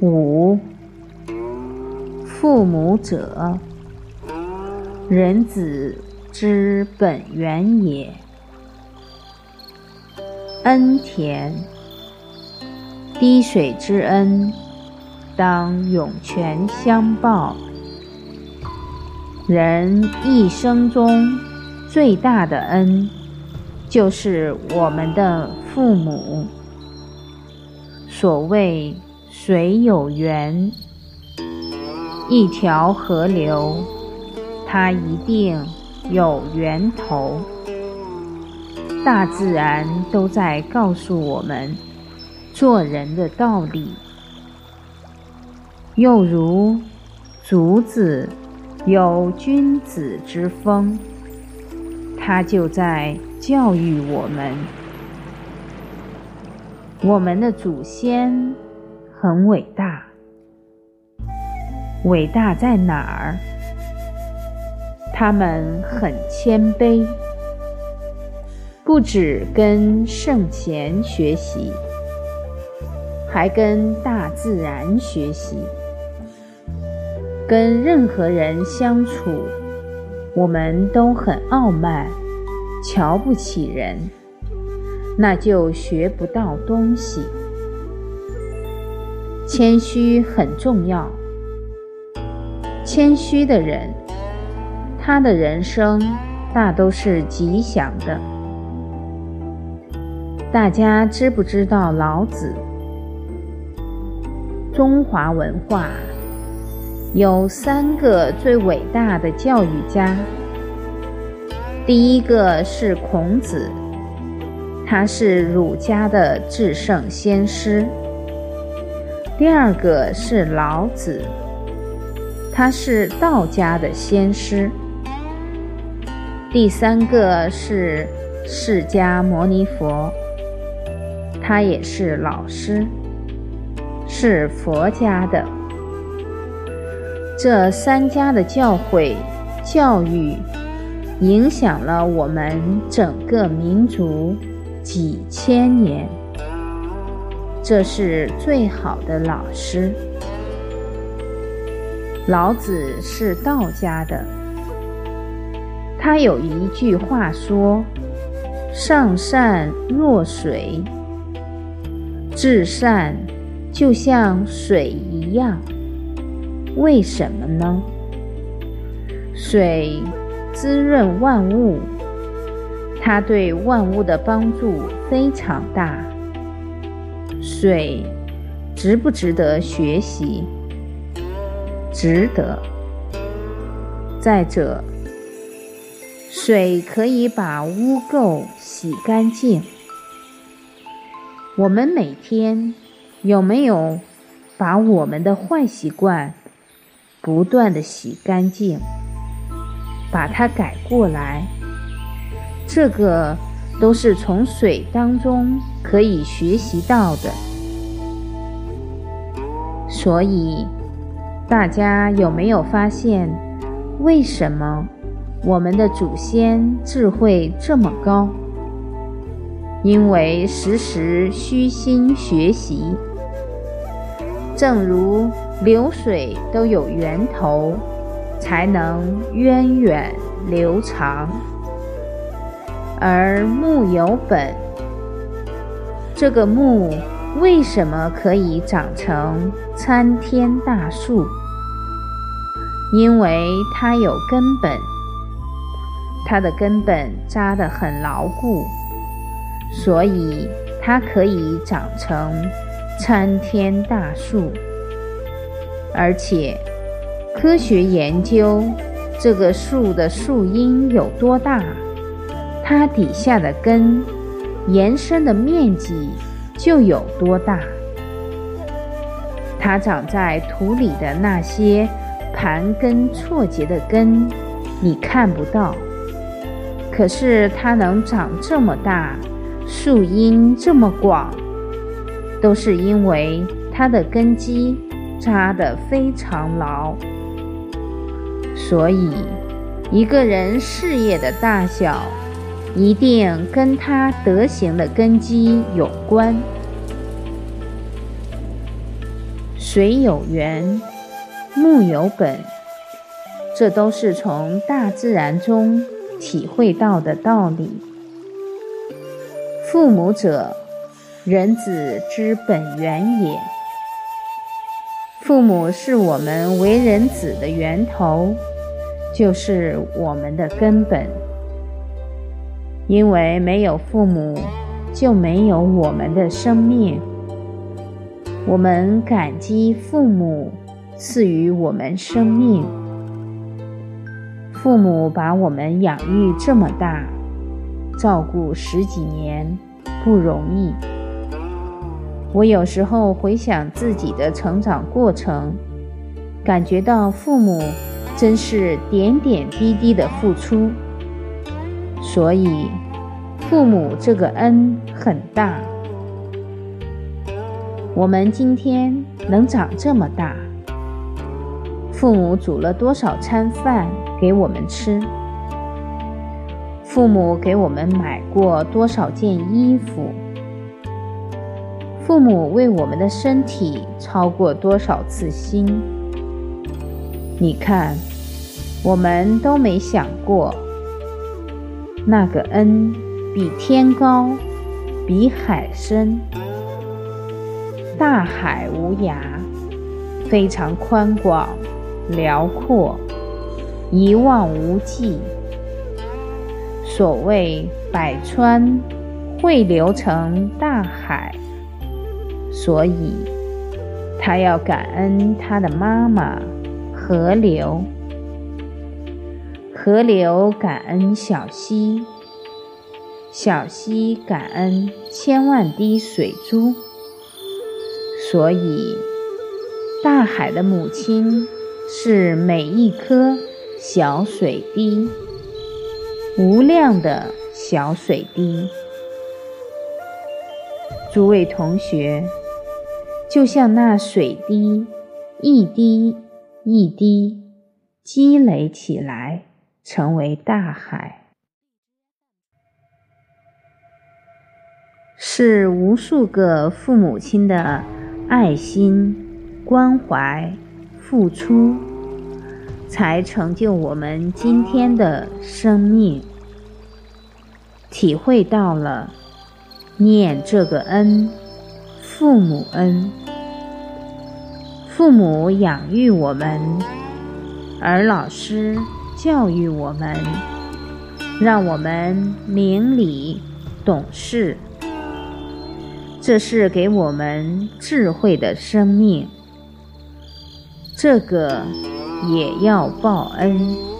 五、父母者，人子之本源也。恩田，滴水之恩，当涌泉相报。人一生中最大的恩，就是我们的父母。所谓水有源，一条河流，它一定有源头。大自然都在告诉我们做人的道理，又如竹子有君子之风，它就在教育我们。我们的祖先很伟大，伟大在哪儿？他们很谦卑。不止跟圣贤学习，还跟大自然学习。跟任何人相处，我们都很傲慢，瞧不起人，那就学不到东西。谦虚很重要，谦虚的人，他的人生大都是吉祥的。大家知不知道老子？中华文化有三个最伟大的教育家。第一个是孔子，他是儒家的至圣先师；第二个是老子，他是道家的先师；第三个是释迦牟尼佛。他也是老师，是佛家的。这三家的教诲、教育，影响了我们整个民族几千年。这是最好的老师。老子是道家的，他有一句话说：“上善若水。”至善就像水一样，为什么呢？水滋润万物，它对万物的帮助非常大。水值不值得学习？值得。再者，水可以把污垢洗干净。我们每天有没有把我们的坏习惯不断的洗干净，把它改过来？这个都是从水当中可以学习到的。所以，大家有没有发现，为什么我们的祖先智慧这么高？因为时时虚心学习，正如流水都有源头，才能源远流长。而木有本，这个木为什么可以长成参天大树？因为它有根本，它的根本扎得很牢固。所以它可以长成参天大树，而且科学研究这个树的树荫有多大，它底下的根延伸的面积就有多大。它长在土里的那些盘根错节的根，你看不到，可是它能长这么大。树荫这么广，都是因为它的根基扎得非常牢。所以，一个人事业的大小，一定跟他德行的根基有关。水有源，木有本，这都是从大自然中体会到的道理。父母者，人子之本源也。父母是我们为人子的源头，就是我们的根本。因为没有父母，就没有我们的生命。我们感激父母赐予我们生命。父母把我们养育这么大，照顾十几年不容易。我有时候回想自己的成长过程，感觉到父母真是点点滴滴的付出，所以父母这个恩很大。我们今天能长这么大，父母煮了多少餐饭给我们吃？父母给我们买过多少件衣服？父母为我们的身体操过多少次心？你看，我们都没想过，那个恩比天高，比海深。大海无涯，非常宽广、辽阔，一望无际。所谓百川汇流成大海。所以，他要感恩他的妈妈河流，河流感恩小溪，小溪感恩千万滴水珠。所以，大海的母亲是每一颗小水滴，无量的小水滴。诸位同学。就像那水滴，一滴一滴积累起来，成为大海，是无数个父母亲的爱心、关怀、付出，才成就我们今天的生命。体会到了，念这个恩。父母恩，父母养育我们，而老师教育我们，让我们明理懂事，这是给我们智慧的生命，这个也要报恩。